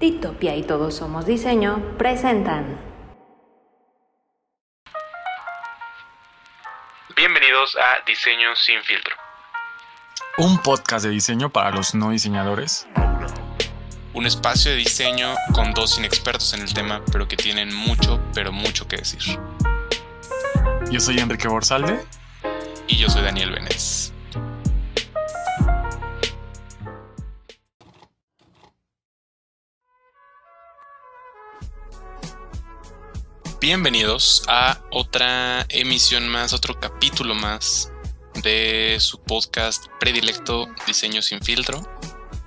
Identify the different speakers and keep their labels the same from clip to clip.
Speaker 1: Ditopia y Todos Somos Diseño presentan.
Speaker 2: Bienvenidos a Diseño sin filtro.
Speaker 3: Un podcast de diseño para los no diseñadores.
Speaker 2: Un espacio de diseño con dos inexpertos en el tema, pero que tienen mucho, pero mucho que decir.
Speaker 3: Yo soy Enrique Borsalde.
Speaker 2: Y yo soy Daniel Benes. Bienvenidos a otra emisión más, otro capítulo más de su podcast predilecto Diseño sin filtro.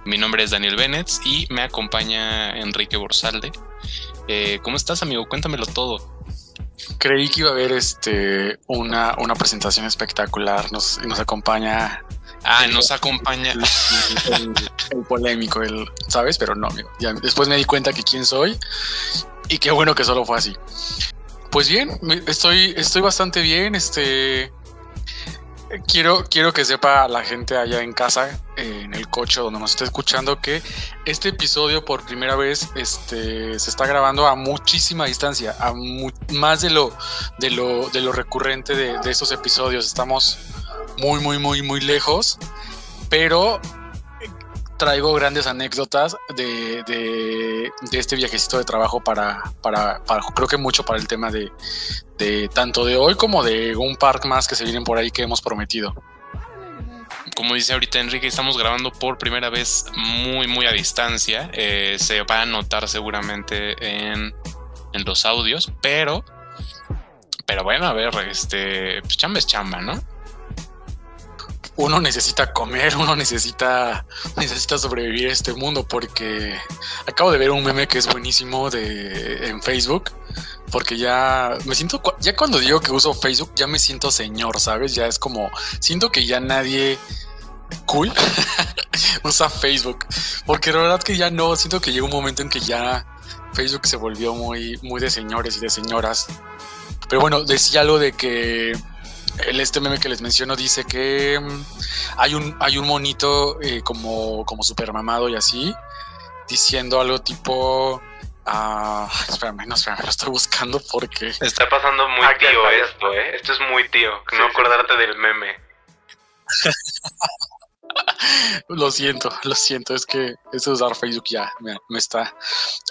Speaker 2: Mi nombre es Daniel Bennett y me acompaña Enrique Borsalde. Eh, ¿Cómo estás, amigo? Cuéntamelo todo.
Speaker 3: Creí que iba a haber este, una, una presentación espectacular. Nos, nos acompaña.
Speaker 2: Ah, nos acompaña.
Speaker 3: El, polémico, el, ¿sabes? Pero no, amigo. Ya, después me di cuenta que quién soy y qué bueno que solo fue así. Pues bien, estoy, estoy bastante bien. Este quiero, quiero que sepa la gente allá en casa, en el coche donde nos está escuchando, que este episodio por primera vez este, se está grabando a muchísima distancia, a más de lo, de lo, de lo recurrente de, de estos episodios. Estamos muy, muy, muy, muy lejos, pero traigo grandes anécdotas de, de, este viajecito de trabajo para, para, creo que mucho para el tema de, tanto de hoy como de un park más que se vienen por ahí que hemos prometido.
Speaker 2: Como dice ahorita Enrique, estamos grabando por primera vez muy, muy a distancia. Eh, se va a notar seguramente en, en los audios, pero, pero bueno, a ver, este, pues chamba es chamba, ¿no?
Speaker 3: Uno necesita comer, uno necesita, necesita sobrevivir a este mundo porque acabo de ver un meme que es buenísimo de, en Facebook porque ya me siento, ya cuando digo que uso Facebook ya me siento señor, ¿sabes? Ya es como, siento que ya nadie cool usa Facebook porque la verdad que ya no, siento que llega un momento en que ya Facebook se volvió muy, muy de señores y de señoras. Pero bueno, decía algo de que el este meme que les menciono dice que mm, hay un, hay un monito eh, como, como super mamado y así, diciendo algo tipo. Ah, espérame, no, espérame, lo estoy buscando porque.
Speaker 2: Está pasando muy tío esto, ¿eh? Esto es muy tío, no acordarte del meme.
Speaker 3: lo siento, lo siento, es que eso de usar Facebook ya me, está.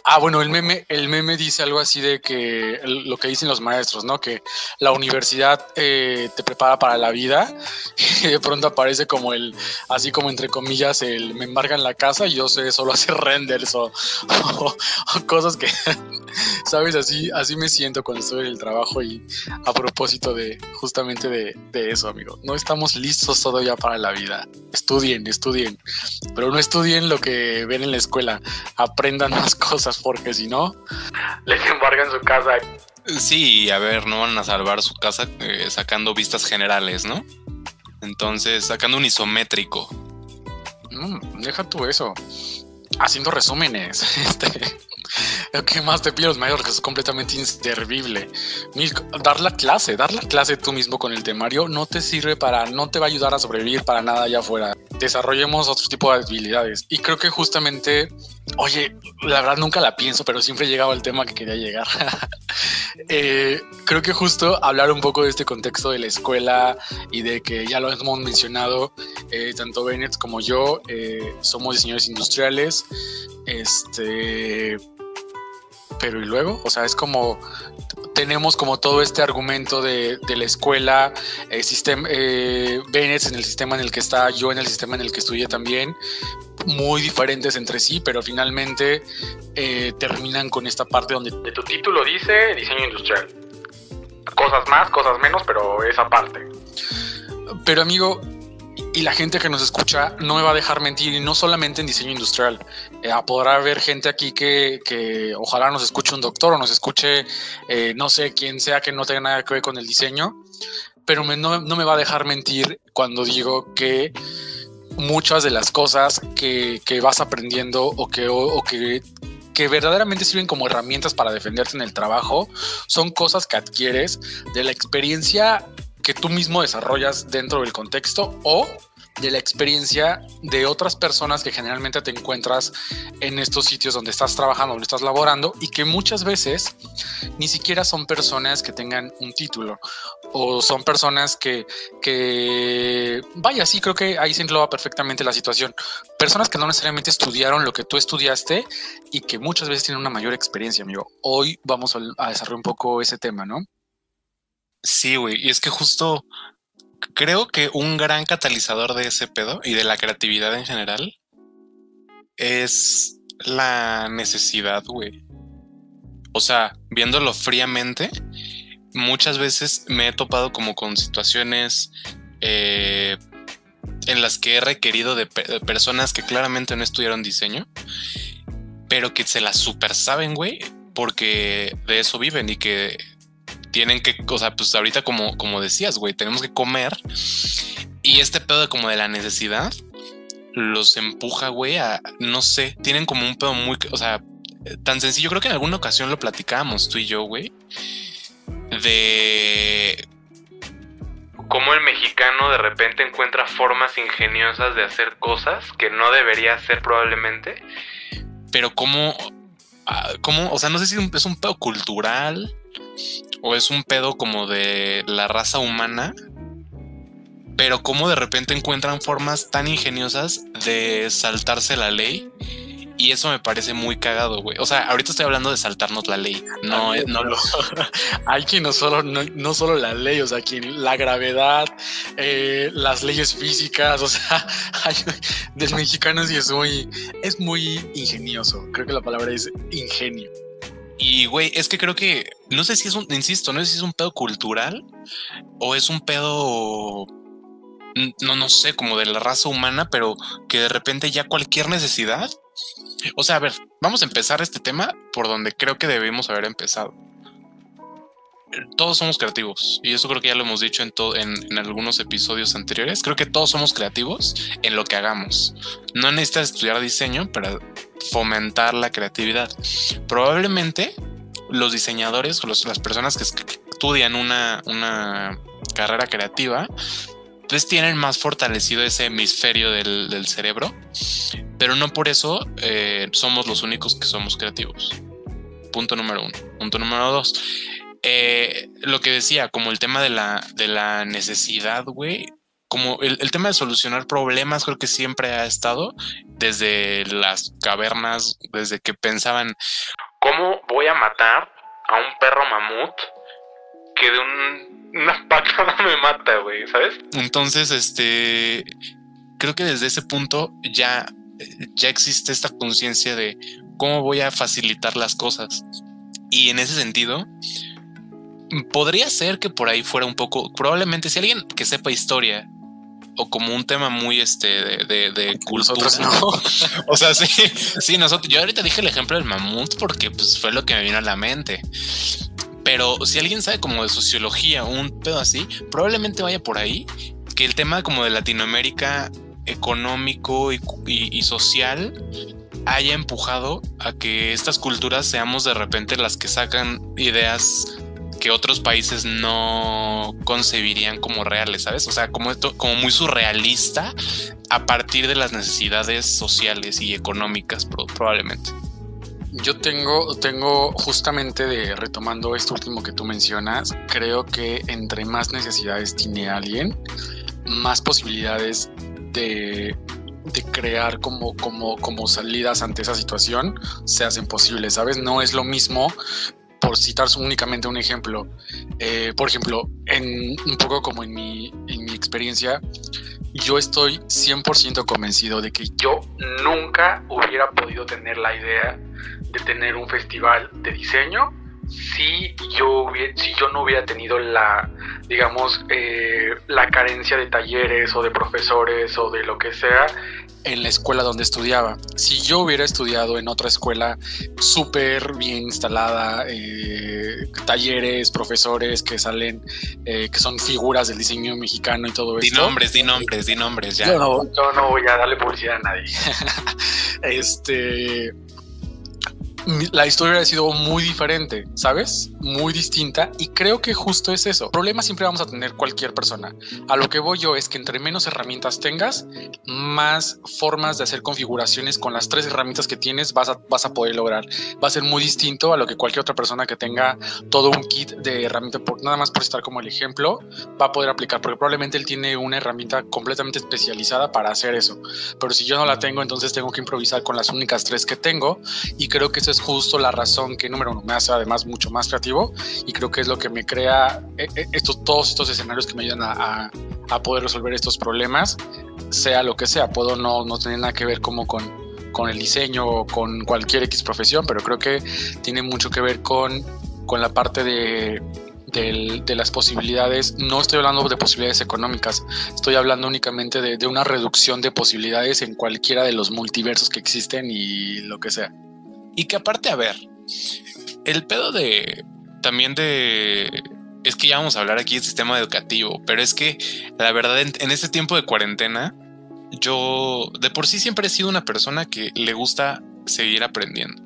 Speaker 3: Ah, bueno, el meme, el meme dice algo así de que lo que dicen los maestros, ¿no? Que la universidad eh, te prepara para la vida y de pronto aparece como el, así como entre comillas, el me embargan la casa y yo sé solo hacer renders o, cosas que, sabes, así, así me siento cuando estoy en el trabajo y a propósito de justamente de, de eso, amigo. No estamos listos todavía para la vida. Estudien, estudien, pero no estudien lo que ven en la escuela, aprendan más cosas porque si no,
Speaker 2: les embargan su casa. Sí, a ver, no van a salvar su casa eh, sacando vistas generales, ¿no? Entonces, sacando un isométrico.
Speaker 3: Mm, deja tú eso. Haciendo resúmenes. Este, lo que más te pido los mayores que es completamente inservible. Dar la clase, dar la clase tú mismo con el temario no te sirve para, no te va a ayudar a sobrevivir para nada allá afuera. Desarrollemos otro tipo de habilidades. Y creo que justamente, oye, la verdad nunca la pienso, pero siempre he llegado al tema que quería llegar. eh, creo que justo hablar un poco de este contexto de la escuela y de que ya lo hemos mencionado, eh, tanto Bennett como yo eh, somos diseñadores industriales. Este pero ¿y luego? O sea, es como tenemos como todo este argumento de, la escuela, el sistema, eh, Bennett en el sistema en el que está, yo en el sistema en el que estudié también, muy diferentes entre sí, pero finalmente eh, terminan con esta parte donde de tu título dice diseño industrial. Cosas más, cosas menos, pero esa parte. Pero amigo, y la gente que nos escucha no me va a dejar mentir, y no solamente en diseño industrial. Eh, podrá haber gente aquí que, que, ojalá nos escuche un doctor o nos escuche, eh, no sé, quién sea que no tenga nada que ver con el diseño, pero no, no, me va a dejar mentir cuando digo que muchas de las cosas que, que vas aprendiendo o que, o que que verdaderamente sirven como herramientas para defenderte en el trabajo, son cosas que adquieres de la experiencia que tú mismo desarrollas dentro del contexto o de la experiencia de otras personas que generalmente te encuentras en estos sitios donde estás trabajando, donde estás laborando y que muchas veces ni siquiera son personas que tengan un título o son personas que, vaya, sí, creo que ahí se engloba perfectamente la situación. Personas que no necesariamente estudiaron lo que tú estudiaste y que muchas veces tienen una mayor experiencia, amigo. Hoy vamos a desarrollar un poco ese tema, ¿no?
Speaker 2: Sí, güey. Y es que justo creo que un gran catalizador de ese pedo y de la creatividad en general es la necesidad, güey. O sea, viéndolo fríamente, muchas veces me he topado como con situaciones eh, en las que he requerido de, personas que claramente no estudiaron diseño, pero que se las super saben, güey, porque de eso viven y que tienen que, o sea, pues ahorita como, como decías, güey, tenemos que comer y este pedo como de la necesidad los empuja, güey, a, no sé, tienen como un pedo muy, o sea, tan sencillo, creo que en alguna ocasión lo platicábamos tú y yo, güey, de cómo el mexicano de repente encuentra formas ingeniosas de hacer cosas que no debería hacer probablemente, pero cómo, ah, cómo o sea, no sé si es un pedo cultural o es un pedo como de la raza humana, pero como de repente encuentran formas tan ingeniosas de saltarse la ley. Y eso me parece muy cagado, güey. O sea, ahorita estoy hablando de saltarnos la ley. No, no lo.
Speaker 3: hay quien no solo, no, solo la ley, o sea, quien la gravedad, eh, las leyes físicas, o sea, del mexicano sí es muy, es muy ingenioso. Creo que la palabra es ingenio.
Speaker 2: Y, güey, es que creo que, no sé si es un, insisto, no sé si es un pedo cultural o es un pedo, no, no sé, como de la raza humana, pero que de repente ya cualquier necesidad. O sea, a ver, vamos a empezar este tema por donde creo que debemos haber empezado. Todos somos creativos y eso creo que ya lo hemos dicho en, en, en algunos episodios anteriores. Creo que todos somos creativos en lo que hagamos. No necesitas estudiar diseño para fomentar la creatividad. Probablemente los diseñadores las personas que estudian una, una carrera creativa, pues tienen más fortalecido ese hemisferio del, cerebro, pero no por eso eh, somos los únicos que somos creativos. Punto número uno. Punto número dos. Eh, lo que decía, como el tema de la, de la necesidad, güey, como el, tema de solucionar problemas creo que siempre ha estado desde las cavernas, desde que pensaban, ¿cómo voy a matar a un perro mamut que de una patada me mata, güey? ¿Sabes? Entonces, este, creo que desde ese punto ya, ya existe esta conciencia de cómo voy a facilitar las cosas. Y en ese sentido, podría ser que por ahí fuera un poco, probablemente si alguien que sepa historia o como un tema muy este de, de, cultura. o sea, sí, sí, nosotros, yo ahorita dije el ejemplo del mamut porque pues fue lo que me vino a la mente. Pero si alguien sabe como de sociología un pedo así, probablemente vaya por ahí, que el tema como de Latinoamérica económico y, y social haya empujado a que estas culturas seamos de repente las que sacan ideas que otros países no concebirían como reales, ¿sabes? O sea, como esto, como muy surrealista a partir de las necesidades sociales y económicas, probablemente.
Speaker 3: Yo tengo, tengo justamente de retomando esto último que tú mencionas, creo que entre más necesidades tiene alguien, más posibilidades de, de crear como, como, como salidas ante esa situación se hacen posibles, ¿sabes? No es lo mismo por citar únicamente un ejemplo, eh, por ejemplo, en un poco como en mi, en mi experiencia, yo estoy 100% convencido de que yo nunca hubiera podido tener la idea de tener un festival de diseño si yo, hubiera, si yo no hubiera tenido la, digamos, eh, la carencia de talleres o de profesores o de lo que sea en la escuela donde estudiaba. Si yo hubiera estudiado en otra escuela súper bien instalada, eh, talleres, profesores que salen, eh, que son figuras del diseño mexicano y todo eso.
Speaker 2: Di nombres, di nombres, di nombres, ya.
Speaker 3: Yo no, yo no voy a darle publicidad a nadie. este. La historia ha sido muy diferente, ¿sabes? muy distinta y creo que justo es eso. Problemas siempre vamos a tener cualquier persona. A lo que voy yo es que entre menos herramientas tengas, más formas de hacer configuraciones con las tres herramientas que tienes vas a, vas a poder lograr. Va a ser muy distinto a lo que cualquier otra persona que tenga todo un kit de herramientas, por, nada más por estar como el ejemplo, va a poder aplicar, porque probablemente él tiene una herramienta completamente especializada para hacer eso. Pero si yo no la tengo, entonces tengo que improvisar con las únicas tres que tengo y creo que eso es justo la razón que número uno me hace además mucho más creativo y creo que es lo que me crea eh, eh, estos, todos estos escenarios que me ayudan a, a, poder resolver estos problemas, sea lo que sea. Puedo no, no tener nada que ver como con, con el diseño o con cualquier X profesión, pero creo que tiene mucho que ver con, con la parte de, de, las posibilidades. No estoy hablando de posibilidades económicas, estoy hablando únicamente de, de, una reducción de posibilidades en cualquiera de los multiversos que existen y lo que sea.
Speaker 2: Y que aparte, a ver, el pedo de también de es que ya vamos a hablar aquí del sistema educativo, pero es que la verdad en, este tiempo de cuarentena, yo de por sí siempre he sido una persona que le gusta seguir aprendiendo.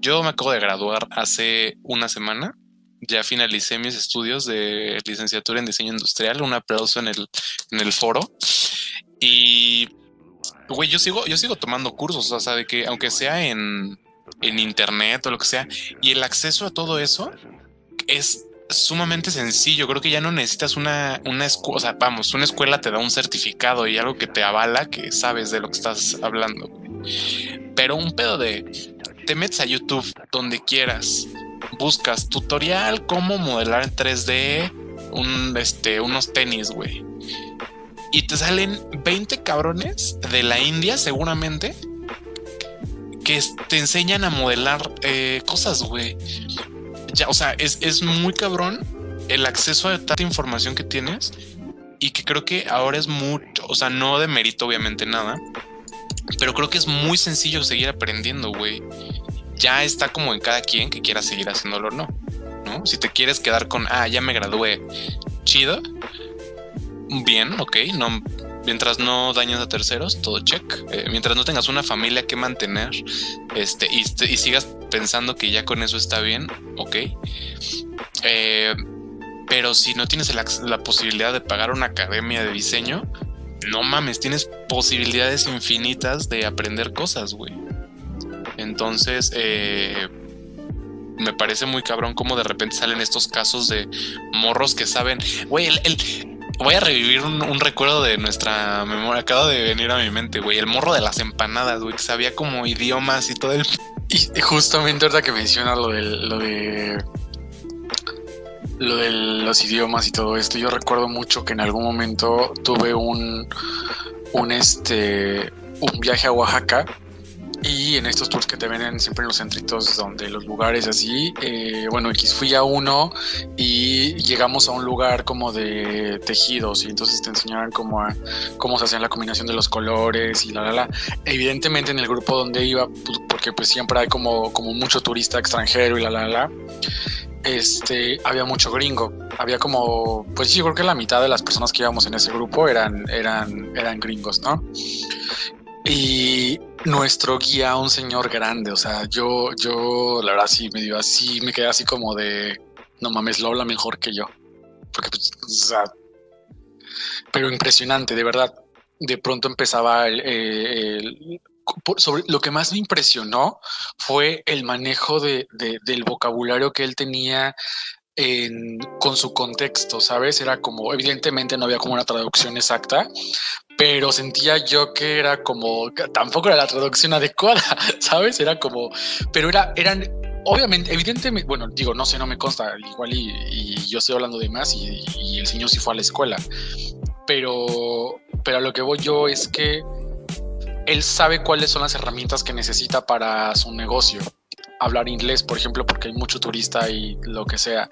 Speaker 2: Yo me acabo de graduar hace una semana, ya finalicé mis estudios de licenciatura en diseño industrial, un aplauso en el, en el foro. Y, güey, yo sigo, yo sigo tomando cursos, o sea, de que aunque sea en, en internet o lo que sea, y el acceso a todo eso es sumamente sencillo. Creo que ya no necesitas una, una escuela, o sea, vamos, una escuela te da un certificado y algo que te avala que sabes de lo que estás hablando. Pero un pedo de te metes a YouTube donde quieras, buscas tutorial cómo modelar en 3D un, este, unos tenis, güey. Y te salen 20 cabrones de la India, seguramente, que te enseñan a modelar eh, cosas, güey. Ya, o sea, es, muy cabrón el acceso a tanta información que tienes y que creo que ahora es mucho, o sea, no de mérito obviamente nada, pero creo que es muy sencillo seguir aprendiendo, güey. Ya está como en cada quien que quiera seguir haciéndolo o no, ¿no? Si te quieres quedar con, ah, ya me gradué, chido, bien, ok, no, mientras no dañes a terceros, todo check. Eh, mientras no tengas una familia que mantener este, y, sigas pensando que ya con eso está bien, ok. Eh, pero si no tienes la, posibilidad de pagar una academia de diseño, no mames, tienes posibilidades infinitas de aprender cosas, güey. Entonces, eh, me parece muy cabrón cómo de repente salen estos casos de morros que saben, güey, el, voy a revivir un, recuerdo de nuestra memoria. Acaba de venir a mi mente, güey. El morro de las empanadas, güey, que sabía como idiomas y todo el.
Speaker 3: Y, justamente ahorita que menciona lo, lo de. Lo de los idiomas y todo esto, yo recuerdo mucho que en algún momento tuve un. Un este. Un viaje a Oaxaca y en estos tours que te venden siempre en los centritos donde los lugares así, eh, bueno, X fui a uno y llegamos a un lugar como de tejidos y entonces te enseñaban cómo, cómo se hacían la combinación de los colores y la, la, la. Evidentemente en el grupo donde iba, porque pues siempre hay como, como mucho turista extranjero y la, la, la, este, había mucho gringo. Había como, pues yo creo que la mitad de las personas que íbamos en ese grupo eran, eran, eran gringos, ¿no? Y nuestro guía, un señor grande, o sea, yo, yo, la verdad sí me dio así, me quedé así como de, no mames, lo habla mejor que yo. Porque, pues, pero impresionante, de verdad. De pronto empezaba el, sobre lo que más me impresionó fue el manejo de, del vocabulario que él tenía con su contexto, ¿sabes? Era como, evidentemente no había como una traducción exacta, pero sentía yo que era como, tampoco era la traducción adecuada, ¿sabes? Era como, pero era, eran, obviamente, evidentemente, bueno, digo, no sé, no me consta, igual y, yo estoy hablando de más y, y, el señor sí fue a la escuela, pero, pero a lo que voy yo es que él sabe cuáles son las herramientas que necesita para su negocio hablar inglés, por ejemplo, porque hay mucho turista y lo que sea.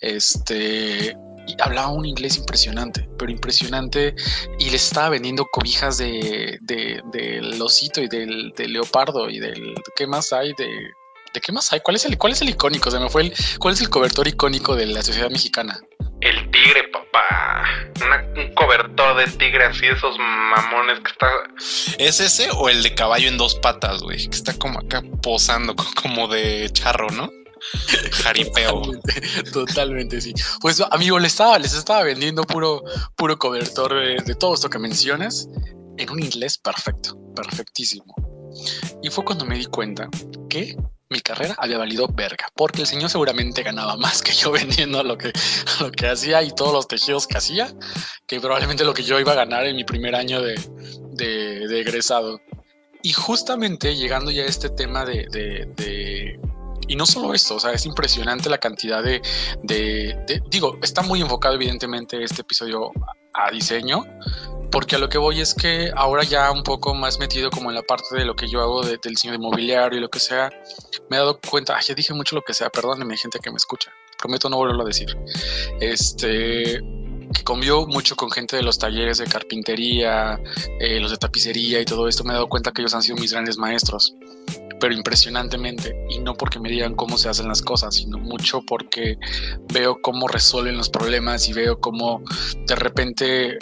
Speaker 3: Este, hablaba un inglés impresionante, pero impresionante, y le estaba vendiendo cobijas de, de, del osito y del, leopardo y del qué más hay de, de qué más hay, cuál es el cuál es el icónico, se me fue el cuál es el cobertor icónico de la sociedad mexicana.
Speaker 2: El tigre, papá. un cobertor de tigre así, esos mamones que está. ¿Es ese o el de caballo en dos patas, güey? Que está como acá posando, como de charro, ¿no? jaripeo.
Speaker 3: Totalmente, totalmente, sí. Pues amigo, les estaba, les estaba vendiendo puro, puro cobertor de, de todo esto que mencionas en un inglés perfecto, perfectísimo. Y fue cuando me di cuenta que mi carrera había valido verga, porque el señor seguramente ganaba más que yo vendiendo lo que, lo que hacía y todos los tejidos que hacía, que probablemente lo que yo iba a ganar en mi primer año de, de, de egresado. Y justamente llegando ya a este tema de, de, de y no solo esto, o sea, es impresionante la cantidad de, de, digo, está muy enfocado evidentemente este episodio a diseño, porque a lo que voy es que ahora ya un poco más metido como en la parte de lo que yo hago de, del diseño inmobiliario y lo que sea, me he dado cuenta, ya dije mucho lo que sea, perdónenme gente que me escucha, prometo no volverlo a decir. Este, que convivo mucho con gente de los talleres de carpintería, eh, los de tapicería y todo esto, me he dado cuenta que ellos han sido mis grandes maestros, pero impresionantemente, y no porque me digan cómo se hacen las cosas, sino mucho porque veo cómo resuelven los problemas y veo cómo de repente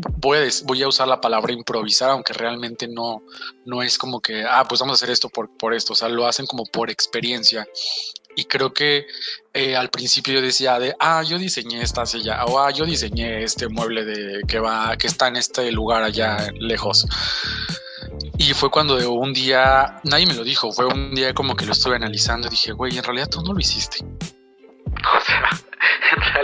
Speaker 3: a, voy a usar la palabra improvisar, aunque realmente no, no es como que, ah, pues vamos a hacer esto por, por esto, o sea, lo hacen como por experiencia. Y creo que eh, al principio yo decía de, ah, yo diseñé esta silla, o ah, yo diseñé este mueble de, que, va, que está en este lugar allá lejos. Y fue cuando un día, nadie me lo dijo, fue un día como que lo estuve analizando y dije, güey, en realidad tú no lo hiciste.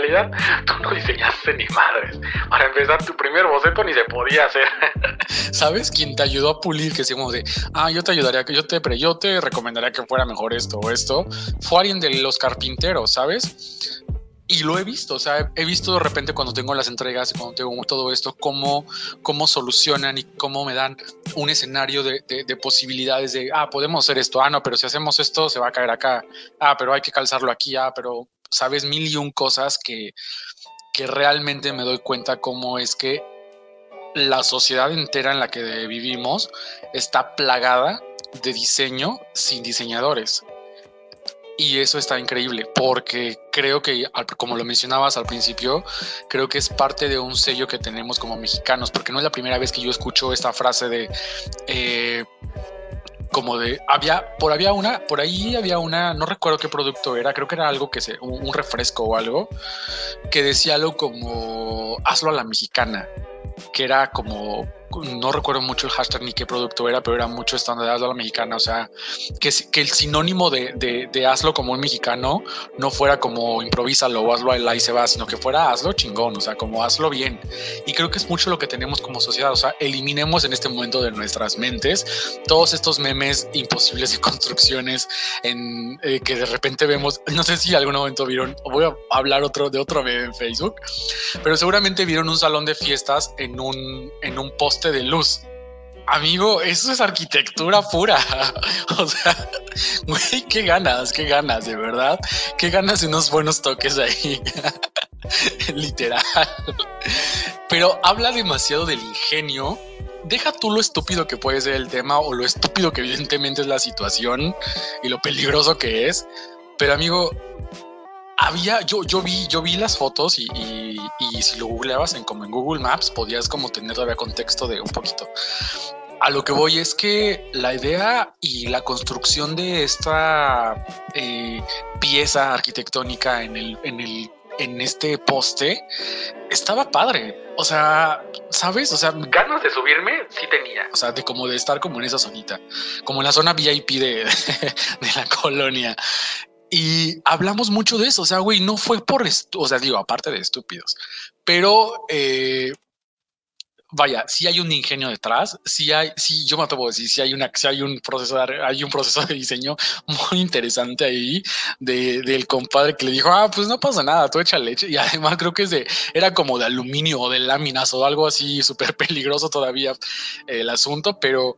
Speaker 3: Realidad tú no diseñaste ni madres. Para empezar, tu primer boceto ni se podía hacer. ¿Sabes? quién te ayudó a pulir, que decimos de, ah, yo te ayudaría, yo te, pero yo te recomendaría que fuera mejor esto o esto, fue alguien de los carpinteros, ¿sabes? Y lo he visto, o sea, he visto de repente cuando tengo las entregas y cuando tengo todo esto, cómo, cómo solucionan y cómo me dan un escenario de, de, de, posibilidades de, ah, podemos hacer esto, ah, no, pero si hacemos esto se va a caer acá, ah, pero hay que calzarlo aquí, ah, pero sabes mil y un cosas que, que realmente me doy cuenta cómo es que la sociedad entera en la que vivimos está plagada de diseño sin diseñadores. Y eso está increíble porque creo que, como lo mencionabas al principio, creo que es parte de un sello que tenemos como mexicanos, porque no es la primera vez que yo escucho esta frase de eh, como de había por había una por ahí había una no recuerdo qué producto era creo que era algo que se un, un refresco o algo que decía algo como hazlo a la mexicana que era como no recuerdo mucho el hashtag ni qué producto era, pero era mucho estándar hazlo a la mexicana. O sea, que, el sinónimo de, de, hazlo como un mexicano no fuera como improvísalo o hazlo a y se va, sino que fuera hazlo chingón, o sea, como hazlo bien. Y creo que es mucho lo que tenemos como sociedad. O sea, eliminemos en este momento de nuestras mentes todos estos memes imposibles de construcciones en, eh, que de repente vemos. No sé si algún momento vieron, voy a hablar otro de otro meme en Facebook, pero seguramente vieron un salón de fiestas en un, en un post de luz. Amigo, eso es arquitectura pura. O sea, güey, qué ganas, qué ganas, de verdad. Qué ganas de unos buenos toques ahí. Literal. Pero habla demasiado del ingenio. Deja tú lo estúpido que puede ser el tema o lo estúpido que evidentemente es la situación y lo peligroso que es. Pero amigo, había, yo, yo vi, yo vi las fotos y, y, y, si lo googleabas en como en Google Maps, podías como tener todavía contexto de un poquito. A lo que voy es que la idea y la construcción de esta eh, pieza arquitectónica en el, en el en este poste estaba padre. O sea, ¿sabes? O sea, ganas de subirme sí tenía. O sea, de como de estar como en esa zonita, como en la zona VIP de, de la colonia. Y hablamos mucho de eso. O sea, güey, no fue por, o sea, digo, aparte de estúpidos, pero eh, vaya, si hay un ingenio detrás, si hay, si yo me atrevo a decir, si hay una, si hay un proceso, de, hay un proceso de diseño muy interesante ahí de, del compadre que le dijo, ah, pues no pasa nada, tú echa leche. Y además creo que es de, era como de aluminio o de láminas o algo así súper peligroso todavía el asunto, pero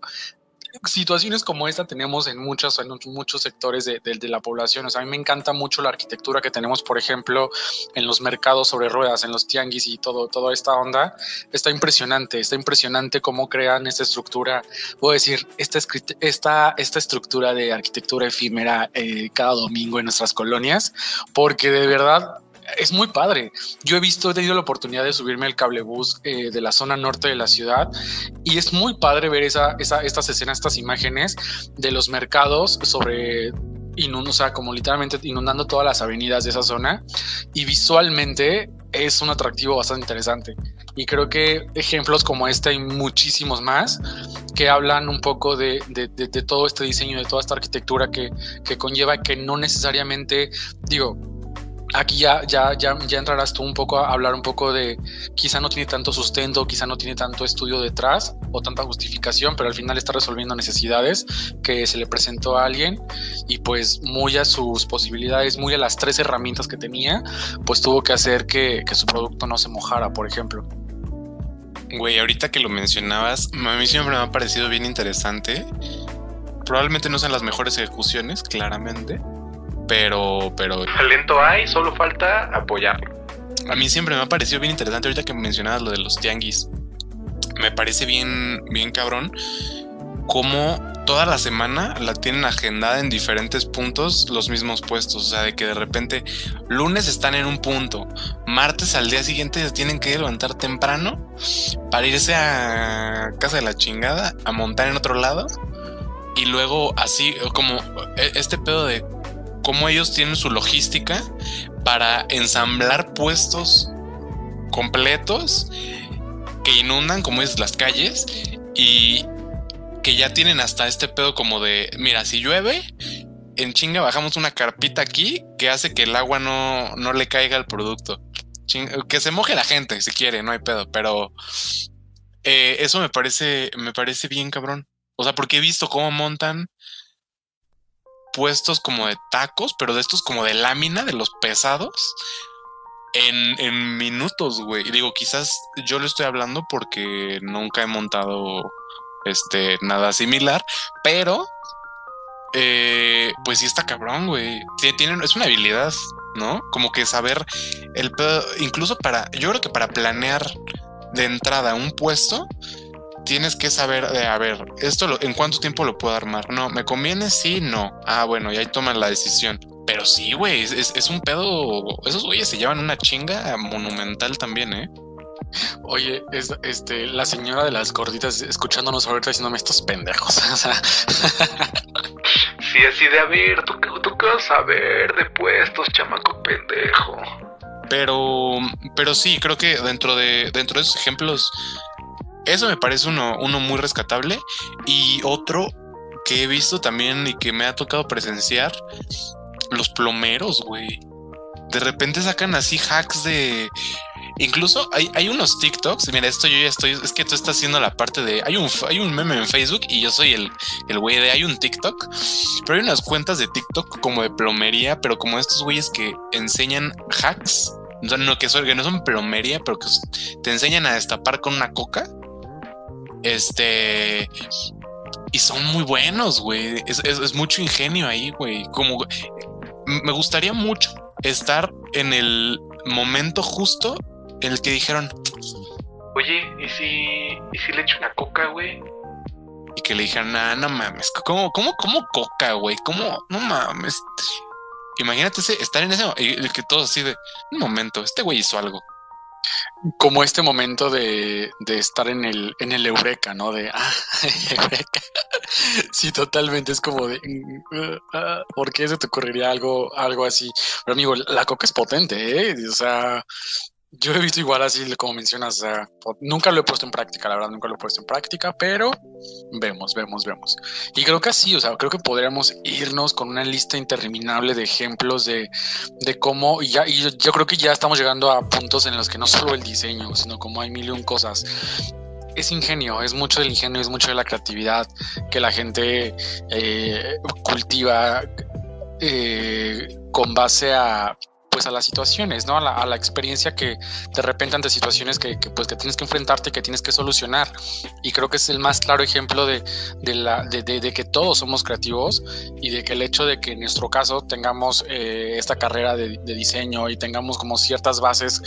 Speaker 3: situaciones como esta tenemos en, muchos en muchos sectores de, la población. O sea, a mí me encanta mucho la arquitectura que tenemos, por ejemplo, en los mercados sobre ruedas, en los tianguis y todo, toda esta onda. Está impresionante, está impresionante cómo crean esta estructura, puedo decir, esta, esta, esta estructura de arquitectura efímera eh, cada domingo en nuestras colonias, porque de verdad es muy padre. Yo he visto, he tenido la oportunidad de subirme al cablebús eh, de la zona norte de la ciudad y es muy padre ver esa, esa, estas escenas, estas imágenes de los mercados sobre inundando, o sea, como literalmente inundando todas las avenidas de esa zona y visualmente es un atractivo bastante interesante. Y creo que ejemplos como este hay muchísimos más que hablan un poco de, de, de, todo este diseño, de toda esta arquitectura que, que conlleva que no necesariamente, digo, aquí ya, ya, ya, entrarás tú un poco a hablar un poco de quizá no tiene tanto sustento, quizá no tiene tanto estudio detrás o tanta justificación, pero al final está resolviendo necesidades que se le presentó a alguien y pues muy a sus posibilidades, muy a las tres herramientas que tenía, pues tuvo que hacer que, que su producto no se mojara, por ejemplo.
Speaker 2: Güey, ahorita que lo mencionabas, a mí siempre me ha parecido bien interesante. Probablemente no sean las mejores ejecuciones, claramente pero, pero.
Speaker 4: Talento hay, solo falta apoyarlo.
Speaker 2: A mí siempre me ha parecido bien interesante ahorita que mencionabas lo de los tianguis. Me parece bien, bien cabrón cómo toda la semana la tienen agendada en diferentes puntos los mismos puestos. O sea, de que de repente lunes están en un punto, martes al día siguiente se tienen que levantar temprano para irse a casa de la chingada, a montar en otro lado. Y luego así como e, este pedo de cómo ellos tienen su logística para ensamblar puestos completos que inundan, como es, las calles y que ya tienen hasta este pedo como de, mira, si llueve, en chinga bajamos una carpita aquí que hace que el agua no, no le caiga al producto. que se moje la gente si quiere, no hay pedo, pero eh, eso me parece, me parece bien cabrón. O sea, porque he visto cómo montan puestos como de tacos, pero de estos como de lámina, de los pesados, en, minutos, güey. Y digo, quizás yo lo estoy hablando porque nunca he montado este nada similar, pero eh, pues sí está cabrón, güey. Tienen, es una habilidad, ¿no? Como que saber el incluso para, yo creo que para planear de entrada un puesto, tienes que saber de, a ver, esto en cuánto tiempo lo puedo armar. No, ¿me conviene? Sí, no. Ah, bueno, y ahí toman la decisión. Pero sí, güey, es, un pedo. Esos güeyes se llevan una chinga monumental también, ¿eh?
Speaker 3: Oye, este, la señora de las gorditas escuchándonos ahorita diciéndome estos pendejos. O sea.
Speaker 4: sí, así de a ver, ¿tú, tú qué vas a ver de puestos, chamaco pendejo.
Speaker 2: Pero, pero sí, creo que dentro de, dentro de esos ejemplos eso me parece uno, uno muy rescatable. Y otro que he visto también y que me ha tocado presenciar, los plomeros, güey. De repente sacan así hacks de... Incluso hay, hay, unos TikToks. Mira, esto yo ya estoy. Es que tú estás haciendo la parte de. Hay un, hay un meme en Facebook y yo soy el, el güey de. Hay un TikTok. Pero hay unas cuentas de TikTok como de plomería, pero como estos güeyes que enseñan hacks. no, que, son, que no son plomería, pero que te enseñan a destapar con una coca. Este. Y son muy buenos, güey. Es, mucho ingenio ahí, güey. Como me gustaría mucho estar en el momento justo en el que dijeron.
Speaker 4: Oye, ¿y si, ¿y si le echo una coca, güey?
Speaker 2: Y que le dijeron, ah, no mames, ¿cómo, cómo, cómo coca, güey? ¿Cómo? No mames. Imagínate estar en ese y que todo así de un momento, este güey hizo algo
Speaker 3: como este momento de, de, estar en el, en el eureka, ¿no? De, ah, eureka. sí, totalmente es como de, mm, ah, ¿por qué se te ocurriría algo, algo así? Pero amigo, la coca es potente, ¿eh? O sea, yo he visto igual así como mencionas, nunca lo he puesto en práctica, la verdad, nunca lo he puesto en práctica, pero vemos, vemos, vemos. Y creo que así, o sea, creo que podríamos irnos con una lista interminable de ejemplos de, de cómo, y, ya, y yo, creo que ya estamos llegando a puntos en los que no solo el diseño, sino como hay mil y un cosas. Es ingenio, es mucho del ingenio, es mucho de la creatividad que la gente eh, cultiva eh, con base a pues a las situaciones, ¿no? A la, experiencia que de repente ante situaciones que, pues que tienes que enfrentarte que tienes que solucionar. Y creo que es el más claro ejemplo de, de, que todos somos creativos y de que el hecho de que en nuestro caso tengamos eh, esta carrera de, diseño y tengamos como ciertas bases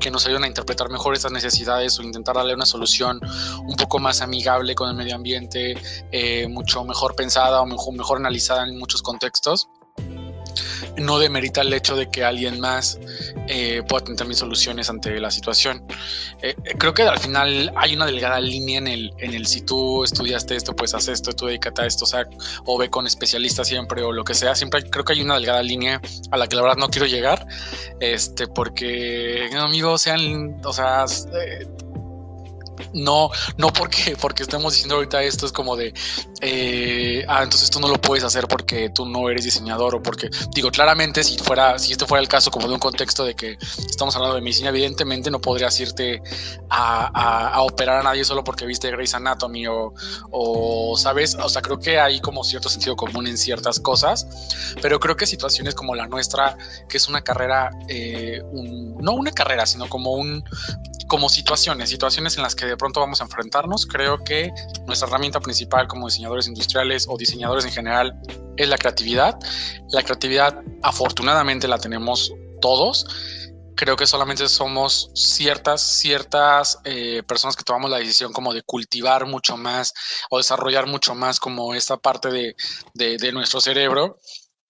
Speaker 3: que nos ayudan a interpretar mejor estas necesidades o intentar darle una solución un poco más amigable con el medio ambiente, eh, mucho mejor pensada o mejor analizada en muchos contextos no demerita el hecho de que alguien más eh, pueda tener también soluciones ante la situación. Eh, eh, creo que al final hay una delgada línea en el, en el si tú estudiaste esto, pues haz esto, tú dedícate a esto, o sea, o ve con especialistas siempre o lo que sea. Siempre creo que hay una delgada línea a la que la verdad no quiero llegar, este, porque amigos sean, o sea, no, no porque, porque estemos diciendo ahorita esto es como de, eh, ah, entonces tú no lo puedes hacer porque tú no eres diseñador o porque, digo, claramente si fuera, si esto fuera el caso como de un contexto de que estamos hablando de medicina, evidentemente no podrías irte a, a, operar a nadie solo porque viste Grey's Anatomy o, sabes, o sea, creo que hay como cierto sentido común en ciertas cosas, pero creo que situaciones como la nuestra, que es una carrera, eh, no una carrera, sino como un, como situaciones, situaciones en las que de pronto vamos a enfrentarnos. Creo que nuestra herramienta principal como diseñadores industriales o diseñadores en general es la creatividad. La creatividad afortunadamente la tenemos todos. Creo que solamente somos ciertas, ciertas eh, personas que tomamos la decisión como de cultivar mucho más o desarrollar mucho más como esta parte de, de nuestro cerebro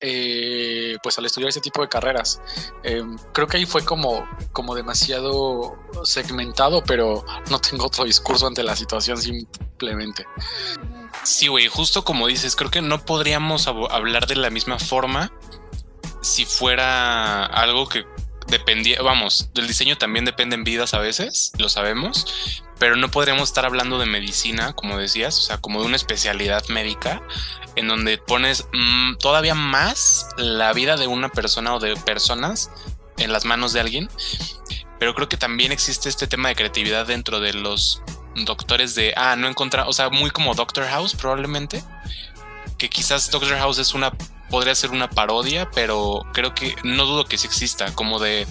Speaker 3: eh, pues al estudiar ese tipo de carreras. Eh, creo que ahí fue como, como demasiado segmentado, pero no tengo otro discurso ante la situación simplemente.
Speaker 2: Sí, güey, justo como dices, creo que no podríamos hablar de la misma forma si fuera algo que dependía, vamos, del diseño también dependen vidas a veces, lo sabemos, pero no podríamos estar hablando de medicina, como decías, o sea, como de una especialidad médica, en donde pones mm, todavía más la vida de una persona o de personas en las manos de alguien. Pero creo que también existe este tema de creatividad dentro de los doctores de, ah, no encontrar, o sea, muy como Doctor House probablemente, que quizás Doctor House es una, podría ser una parodia, pero creo que no dudo que sí exista, como de,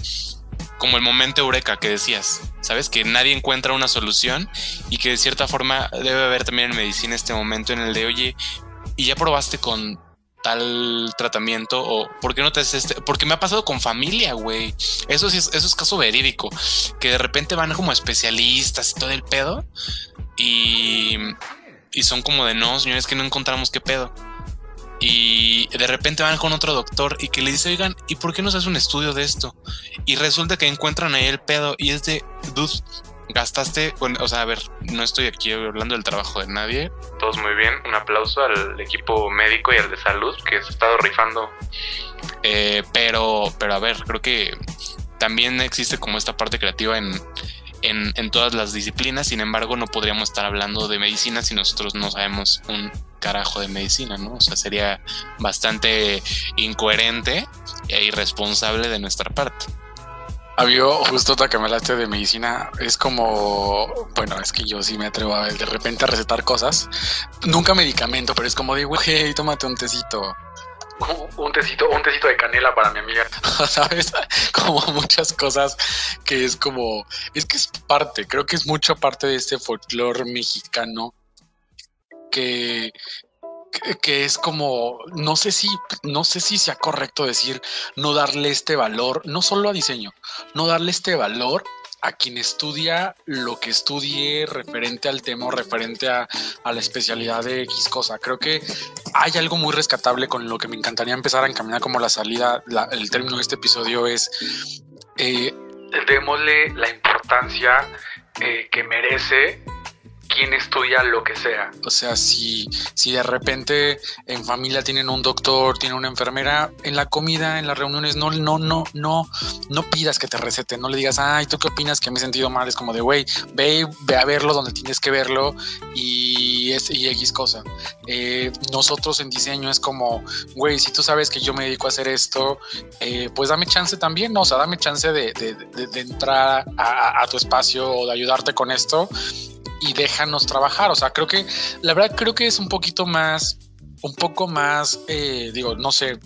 Speaker 2: como el momento eureka que decías, ¿sabes? Que nadie encuentra una solución y que de cierta forma debe haber también en medicina este momento en el de, oye, y ya probaste con tal tratamiento o por qué no te haces este porque me ha pasado con familia güey. Eso sí es, eso es caso verídico que de repente van como especialistas y todo el pedo y, y son como de no señores que no encontramos qué pedo y de repente van con otro doctor y que le dice, oigan, ¿y por qué no se hace un estudio de esto? Y resulta que encuentran ahí el pedo y es de, dude, gastaste, bueno, o sea, a ver, no estoy aquí hablando del trabajo de nadie.
Speaker 4: Todos muy bien, un aplauso al equipo médico y al de salud que se ha estado rifando.
Speaker 2: Eh, pero, pero a ver, creo que también existe como esta parte creativa en, en, en, todas las disciplinas, sin embargo no podríamos estar hablando de medicina si nosotros no sabemos un carajo de medicina, ¿no? O sea, sería bastante incoherente e irresponsable de nuestra parte.
Speaker 3: Había justo otra que me hablaste de medicina, es como, bueno, es que yo sí me atrevo a de repente a recetar cosas, nunca medicamento, pero es como de, güey, tómate un tecito.
Speaker 4: Un tecito, un tecito de canela para mi amiga.
Speaker 3: ¿Sabes? Como muchas cosas que es como, es que es parte, creo que es mucho parte de este folclore mexicano que que es como, no sé si, no sé si sea correcto decir no darle este valor, no solo a diseño, no darle este valor a quien estudia lo que estudie referente al tema o referente a, la especialidad de X cosa. Creo que hay algo muy rescatable con lo que me encantaría empezar a encaminar como la salida, el término de este episodio es...
Speaker 4: Eh, démosle la importancia eh, que merece quien estudia lo que sea.
Speaker 3: O sea, si, si de repente en familia tienen un doctor, tienen una enfermera, en la comida, en las reuniones, no, no, no, no, no pidas que te receten, no le digas, ay, ¿tú qué opinas que me he sentido mal? Es como de, güey, ve, ve a verlo donde tienes que verlo y, es, y X cosa. Eh, nosotros en diseño es como, güey, si tú sabes que yo me dedico a hacer esto, eh, pues dame chance también, ¿no? O sea, dame chance de, de, entrar a, a tu espacio o de ayudarte con esto y déjanos trabajar. O sea, creo que la verdad creo que es un poquito más, un poco más, eh, digo, no sé,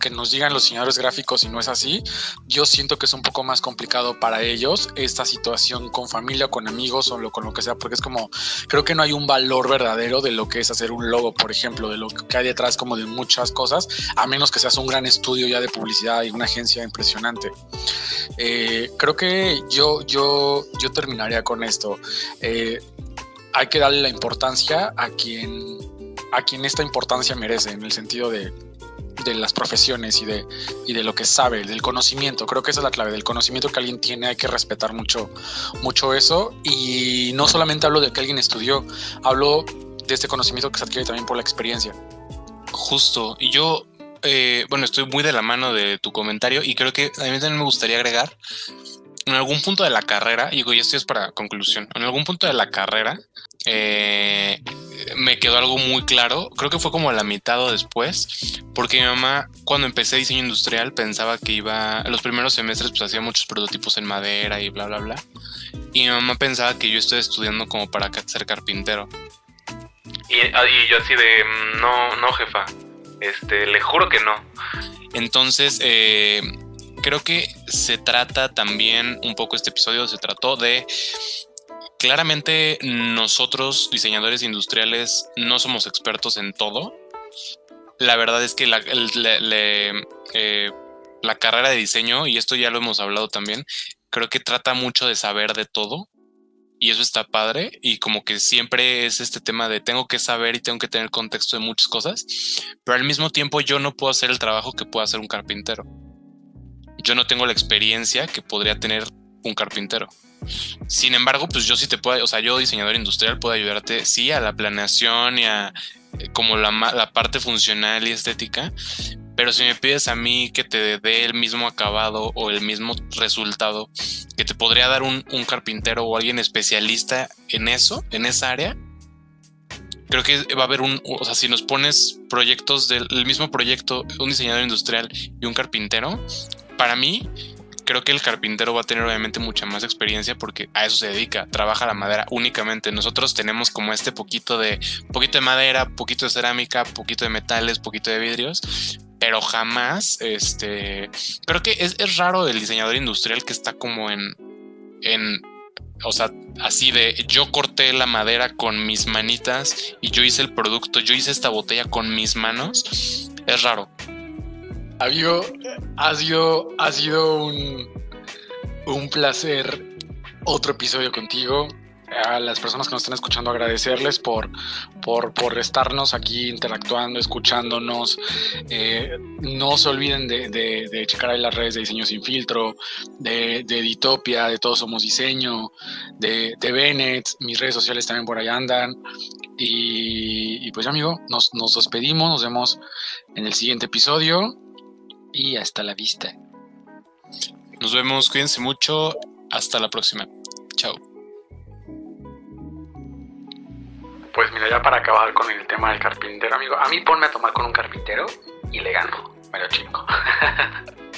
Speaker 3: que nos digan los señores gráficos si no es así. Yo siento que es un poco más complicado para ellos esta situación con familia, con amigos o con lo que sea, porque es como, creo que no hay un valor verdadero de lo que es hacer un logo, por ejemplo, de lo que hay detrás como de muchas cosas, a menos que seas un gran estudio ya de publicidad y una agencia impresionante. Eh, creo que yo, yo, yo terminaría con esto. Eh, hay que darle la importancia a quien, a quien esta importancia merece, en el sentido de de las profesiones y de, y de lo que sabe, del conocimiento. Creo que esa es la clave, del conocimiento que alguien tiene, hay que respetar mucho, mucho eso. Y no solamente hablo de que alguien estudió, hablo de este conocimiento que se adquiere también por la experiencia.
Speaker 2: Justo, y yo, eh, bueno, estoy muy de la mano de tu comentario y creo que a mí también me gustaría agregar en algún punto de la carrera, y digo, y esto es para conclusión, en algún punto de la carrera eh, me quedó algo muy claro, creo que fue como a la mitad o después, porque mi mamá cuando empecé diseño industrial pensaba que iba, los primeros semestres pues hacía muchos prototipos en madera y bla, bla, bla, y mi mamá pensaba que yo estoy estudiando como para ser carpintero.
Speaker 4: Y, ah, y yo así de, mm, no, no jefa, este, le juro que no.
Speaker 2: Entonces, eh, creo que se trata también, un poco este episodio se trató de, claramente nosotros diseñadores industriales no somos expertos en todo. La verdad es que la, eh, la carrera de diseño, y esto ya lo hemos hablado también, creo que trata mucho de saber de todo. Y eso está padre. Y como que siempre es este tema de tengo que saber y tengo que tener contexto de muchas cosas. Pero al mismo tiempo yo no puedo hacer el trabajo que puede hacer un carpintero yo no tengo la experiencia que podría tener un carpintero. Sin embargo, pues yo sí te puedo, o sea, yo diseñador industrial puedo ayudarte, sí, a la planeación y a eh, como la, parte funcional y estética, pero si me pides a mí que te dé el mismo acabado o el mismo resultado que te podría dar un, un carpintero o alguien especialista en eso, en esa área, creo que va a haber un, o sea, si nos pones proyectos del mismo proyecto, un diseñador industrial y un carpintero, para mí, creo que el carpintero va a tener obviamente mucha más experiencia porque a eso se dedica, trabaja la madera únicamente. Nosotros tenemos como este poquito de poquito de madera, poquito de cerámica, poquito de metales, poquito de vidrios, pero jamás este creo que es, es raro el diseñador industrial que está como en en o sea, así de yo corté la madera con mis manitas y yo hice el producto, yo hice esta botella con mis manos. Es raro.
Speaker 3: Amigo, ha sido, ha sido un, un placer otro episodio contigo. A las personas que nos están escuchando agradecerles por, por, por estarnos aquí interactuando, escuchándonos. Eh, no se olviden de, de, checar ahí las redes de Diseño Sin Filtro, de, de Editopia, de Todos Somos Diseño, de, de Bennett. Mis redes sociales también por ahí andan. Y, pues amigo, nos, nos despedimos, nos vemos en el siguiente episodio y hasta la vista.
Speaker 2: Nos vemos, cuídense mucho, hasta la próxima. Chao.
Speaker 4: Pues mira, ya para acabar con el tema del carpintero, amigo, a mí ponme a tomar con un carpintero y le gano, me lo chingo.